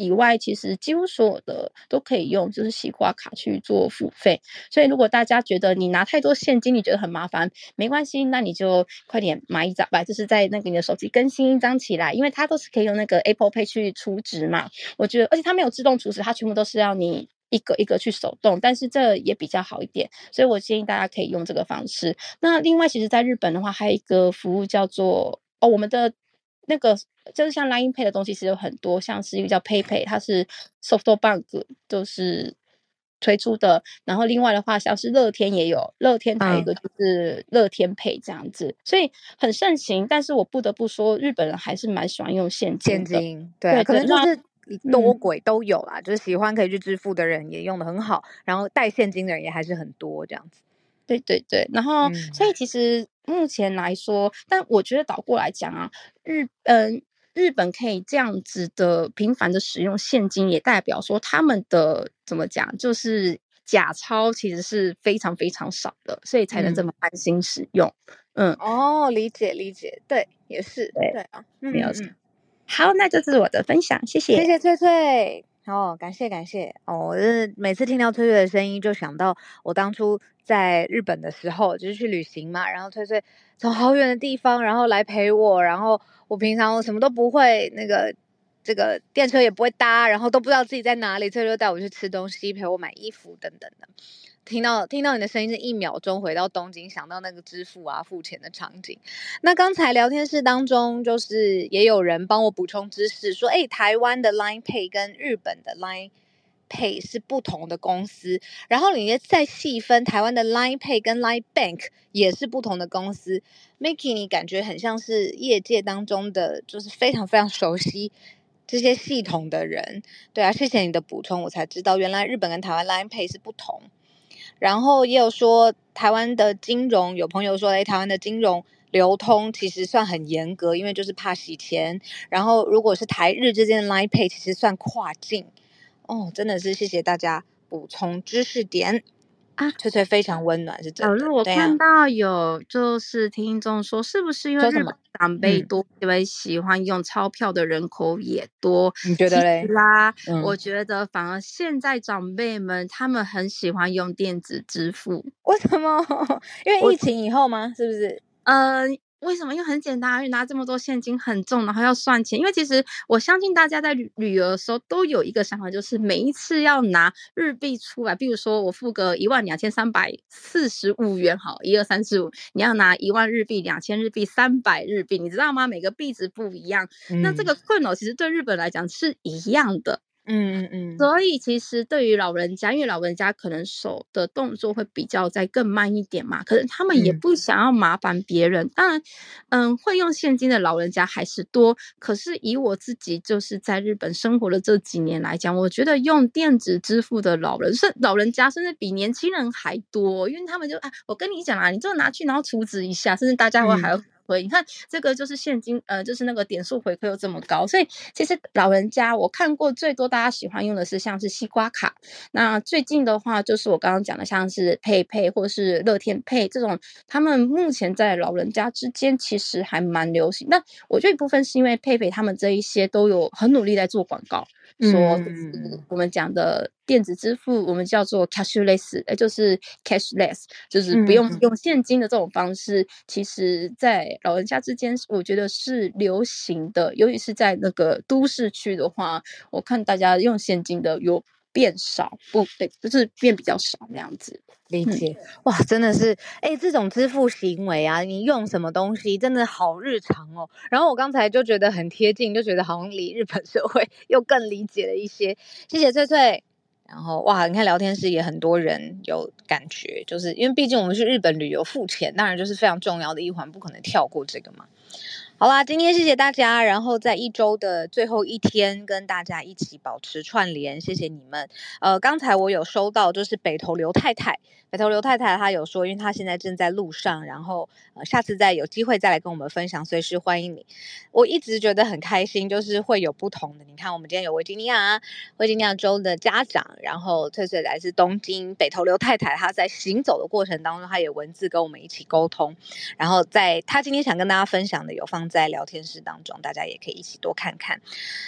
以外，其实几乎所有的都可以用，就是西瓜卡去做付费。所以，如果大家觉得你拿太多现金，你觉得很麻烦，没关系，那你就快点买一张吧，就是在那个你的手机更新一张起来，因为它都是可以用那个 Apple Pay 去储值嘛。我觉得，而且它没有自动储值，它全部都是要你一个一个去手动，但是这也比较好一点。所以我建议大家可以用这个方式。那另外，其实在日本的话，还有一个服务叫做哦，我们的。那个就是像 Line Pay 的东西其实有很多，像是一个叫 PayPay，它是 SoftBank 就是推出的。然后另外的话，像是乐天也有，乐天还有一个就是乐天 Pay 这样子，嗯、所以很盛行。但是我不得不说，日本人还是蛮喜欢用现金。现金对，对，可能就是多轨都有啦，嗯、就是喜欢可以去支付的人也用的很好，然后带现金的人也还是很多这样子。对对对，然后、嗯、所以其实。目前来说，但我觉得倒过来讲啊，日嗯、呃，日本可以这样子的频繁的使用现金，也代表说他们的怎么讲，就是假钞其实是非常非常少的，所以才能这么安心使用。嗯，嗯哦，理解理解，对，也是对对啊，没有错。好，那这是我的分享，谢谢，谢谢翠翠。哦，感谢感谢哦！我是每次听到翠翠的声音，就想到我当初在日本的时候，就是去旅行嘛。然后翠翠从好远的地方，然后来陪我。然后我平常我什么都不会，那个这个电车也不会搭，然后都不知道自己在哪里。翠翠就带我去吃东西，陪我买衣服等等的。听到听到你的声音，是一秒钟回到东京，想到那个支付啊、付钱的场景。那刚才聊天室当中，就是也有人帮我补充知识，说，诶，台湾的 Line Pay 跟日本的 Line Pay 是不同的公司。然后你也再细分，台湾的 Line Pay 跟 Line Bank 也是不同的公司。mikey 你感觉很像是业界当中的，就是非常非常熟悉这些系统的人。对啊，谢谢你的补充，我才知道原来日本跟台湾 Line Pay 是不同。然后也有说，台湾的金融，有朋友说，诶，台湾的金融流通其实算很严格，因为就是怕洗钱。然后如果是台日之间的 Line Pay，其实算跨境。哦，真的是谢谢大家补充知识点。啊，翠翠非常温暖，是真的。哦、我看到有就是听众说，是不是因为日本长辈多，因为喜欢用钞票的人口也多？你觉得嘞？啦，嗯、我觉得反而现在长辈们他们很喜欢用电子支付。为什么？*laughs* 因为疫情以后吗？是不是？嗯。为什么？因为很简单，因为拿这么多现金很重，然后要算钱。因为其实我相信大家在旅旅游的时候都有一个想法，就是每一次要拿日币出来，比如说我付个一万两千三百四十五元，好，一二三四五，你要拿一万日币、两千日币、三百日币，你知道吗？每个币值不一样，嗯、那这个困扰其实对日本来讲是一样的。嗯嗯嗯。所以其实对于老人家，因为老人家可能手的动作会比较再更慢一点嘛，可能他们也不想要麻烦别人。嗯、当然，嗯，会用现金的老人家还是多。可是以我自己就是在日本生活的这几年来讲，我觉得用电子支付的老人是老人家，甚至比年轻人还多，因为他们就啊，我跟你讲啊，你就拿去然后储值一下，甚至大家会还要。你看这个就是现金，呃，就是那个点数回馈又这么高，所以其实老人家我看过最多大家喜欢用的是像是西瓜卡。那最近的话，就是我刚刚讲的像是佩佩或是乐天 Pay 这种，他们目前在老人家之间其实还蛮流行。那我觉得一部分是因为佩佩他们这一些都有很努力在做广告。说我们讲的电子支付，我们叫做 cashless，就是 cashless，就是不用用现金的这种方式。其实，在老人家之间，我觉得是流行的，尤其是在那个都市区的话，我看大家用现金的有。变少不对，就是变比较少那样子。理解、嗯、哇，真的是哎、欸，这种支付行为啊，你用什么东西真的好日常哦。然后我刚才就觉得很贴近，就觉得好像离日本社会 *laughs* 又更理解了一些。谢谢翠翠。然后哇，你看聊天室也很多人有感觉，就是因为毕竟我们去日本旅游付钱，当然就是非常重要的一环，不可能跳过这个嘛。好啦，今天谢谢大家，然后在一周的最后一天跟大家一起保持串联，谢谢你们。呃，刚才我有收到，就是北投刘太太，北投刘太太她有说，因为她现在正在路上，然后呃下次再有机会再来跟我们分享，随时欢迎你。我一直觉得很开心，就是会有不同的。你看，我们今天有维吉尼亚，维吉尼亚州的家长，然后翠翠来自东京，北投刘太太她在行走的过程当中，她有文字跟我们一起沟通，然后在她今天想跟大家分享的有放。在聊天室当中，大家也可以一起多看看。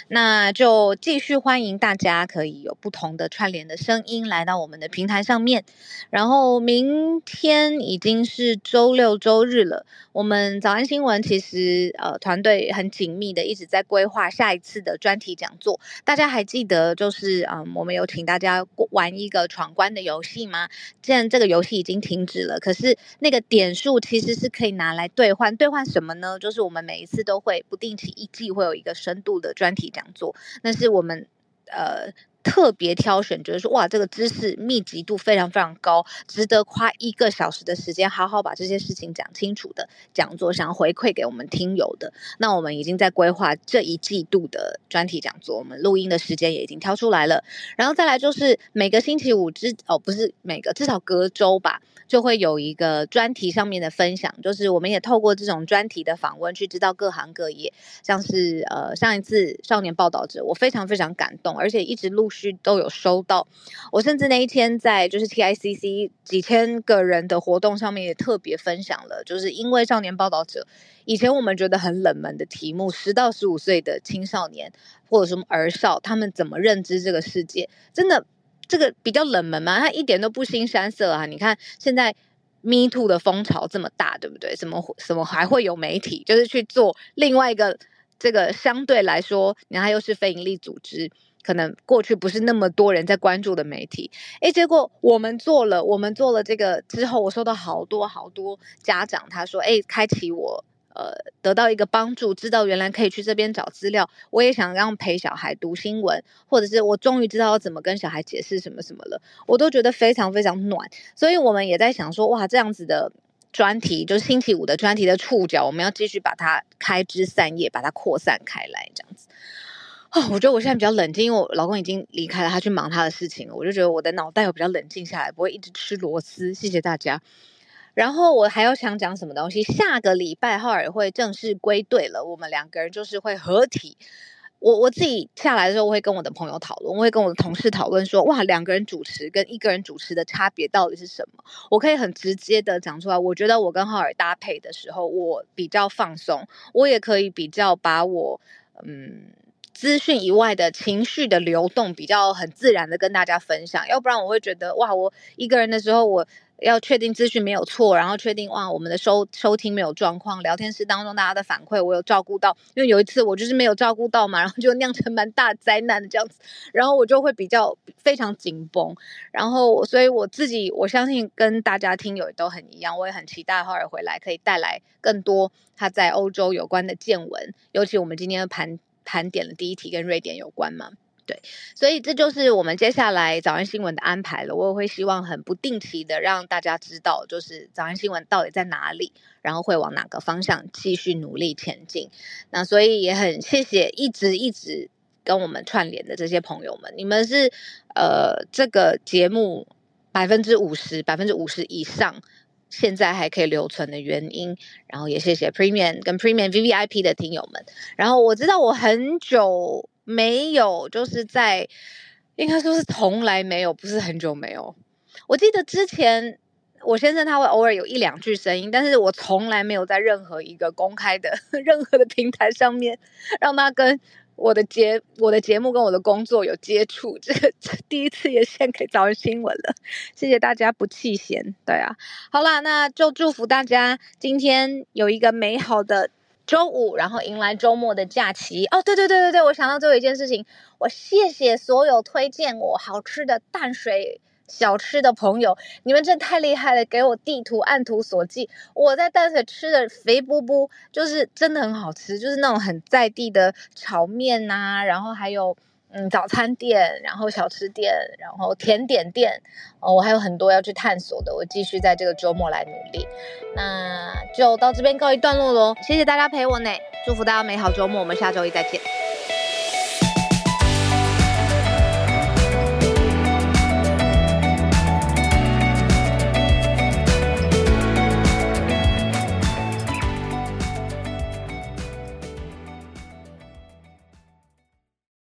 那就继续欢迎大家，可以有不同的串联的声音来到我们的平台上面。然后明天已经是周六周日了，我们早安新闻其实呃团队很紧密的一直在规划下一次的专题讲座。大家还记得就是嗯，我们有请大家玩一个闯关的游戏吗？既然这个游戏已经停止了，可是那个点数其实是可以拿来兑换，兑换什么呢？就是我们每每一次都会不定期一季会有一个深度的专题讲座，那是我们呃特别挑选，觉得说哇，这个知识密集度非常非常高，值得花一个小时的时间好好把这些事情讲清楚的讲座，想要回馈给我们听友的。那我们已经在规划这一季度的专题讲座，我们录音的时间也已经挑出来了。然后再来就是每个星期五之哦，不是每个，至少隔周吧。就会有一个专题上面的分享，就是我们也透过这种专题的访问，去知道各行各业，像是呃上一次少年报道者，我非常非常感动，而且一直陆续都有收到。我甚至那一天在就是 TICC 几千个人的活动上面也特别分享了，就是因为少年报道者以前我们觉得很冷门的题目，十到十五岁的青少年或者什么儿少，他们怎么认知这个世界，真的。这个比较冷门嘛，它一点都不腥膻色啊！你看现在 Me Too 的风潮这么大，对不对？什么什么还会有媒体，就是去做另外一个这个相对来说，你看又是非营利组织，可能过去不是那么多人在关注的媒体。诶，结果我们做了，我们做了这个之后，我收到好多好多家长，他说：“诶，开启我。”呃，得到一个帮助，知道原来可以去这边找资料。我也想让陪小孩读新闻，或者是我终于知道要怎么跟小孩解释什么什么了，我都觉得非常非常暖。所以我们也在想说，哇，这样子的专题，就是星期五的专题的触角，我们要继续把它开枝散叶，把它扩散开来，这样子。哦，我觉得我现在比较冷静，因为我老公已经离开了，他去忙他的事情了。我就觉得我的脑袋有比较冷静下来，不会一直吃螺丝。谢谢大家。然后我还要想讲什么东西？下个礼拜浩尔会正式归队了，我们两个人就是会合体。我我自己下来的时候，我会跟我的朋友讨论，我会跟我的同事讨论说，哇，两个人主持跟一个人主持的差别到底是什么？我可以很直接的讲出来。我觉得我跟浩尔搭配的时候，我比较放松，我也可以比较把我嗯资讯以外的情绪的流动比较很自然的跟大家分享。要不然我会觉得，哇，我一个人的时候我。要确定资讯没有错，然后确定哇，我们的收收听没有状况，聊天室当中大家的反馈我有照顾到，因为有一次我就是没有照顾到嘛，然后就酿成蛮大灾难的这样子，然后我就会比较非常紧绷，然后所以我自己我相信跟大家听友都很一样，我也很期待浩尔回来可以带来更多他在欧洲有关的见闻，尤其我们今天的盘盘点的第一题跟瑞典有关嘛。对，所以这就是我们接下来早安新闻的安排了。我也会希望很不定期的让大家知道，就是早安新闻到底在哪里，然后会往哪个方向继续努力前进。那所以也很谢谢一直一直跟我们串联的这些朋友们，你们是呃这个节目百分之五十、百分之五十以上现在还可以留存的原因。然后也谢谢 Premium 跟 Premium VVIP 的听友们。然后我知道我很久。没有，就是在，应该说是从来没有，不是很久没有。我记得之前我先生他会偶尔有一两句声音，但是我从来没有在任何一个公开的 *laughs* 任何的平台上面让他跟我的节我的节目跟我的工作有接触。这这第一次也献给早安新闻了，谢谢大家不弃嫌。对啊，好啦，那就祝福大家今天有一个美好的。周五，然后迎来周末的假期哦。对对对对对，我想到最后一件事情，我谢谢所有推荐我好吃的淡水小吃的朋友，你们真太厉害了，给我地图按图索骥。我在淡水吃的肥布布，就是真的很好吃，就是那种很在地的炒面呐，然后还有。嗯，早餐店，然后小吃店，然后甜点店，哦，我还有很多要去探索的。我继续在这个周末来努力，那就到这边告一段落喽。谢谢大家陪我呢，祝福大家美好周末，我们下周一再见。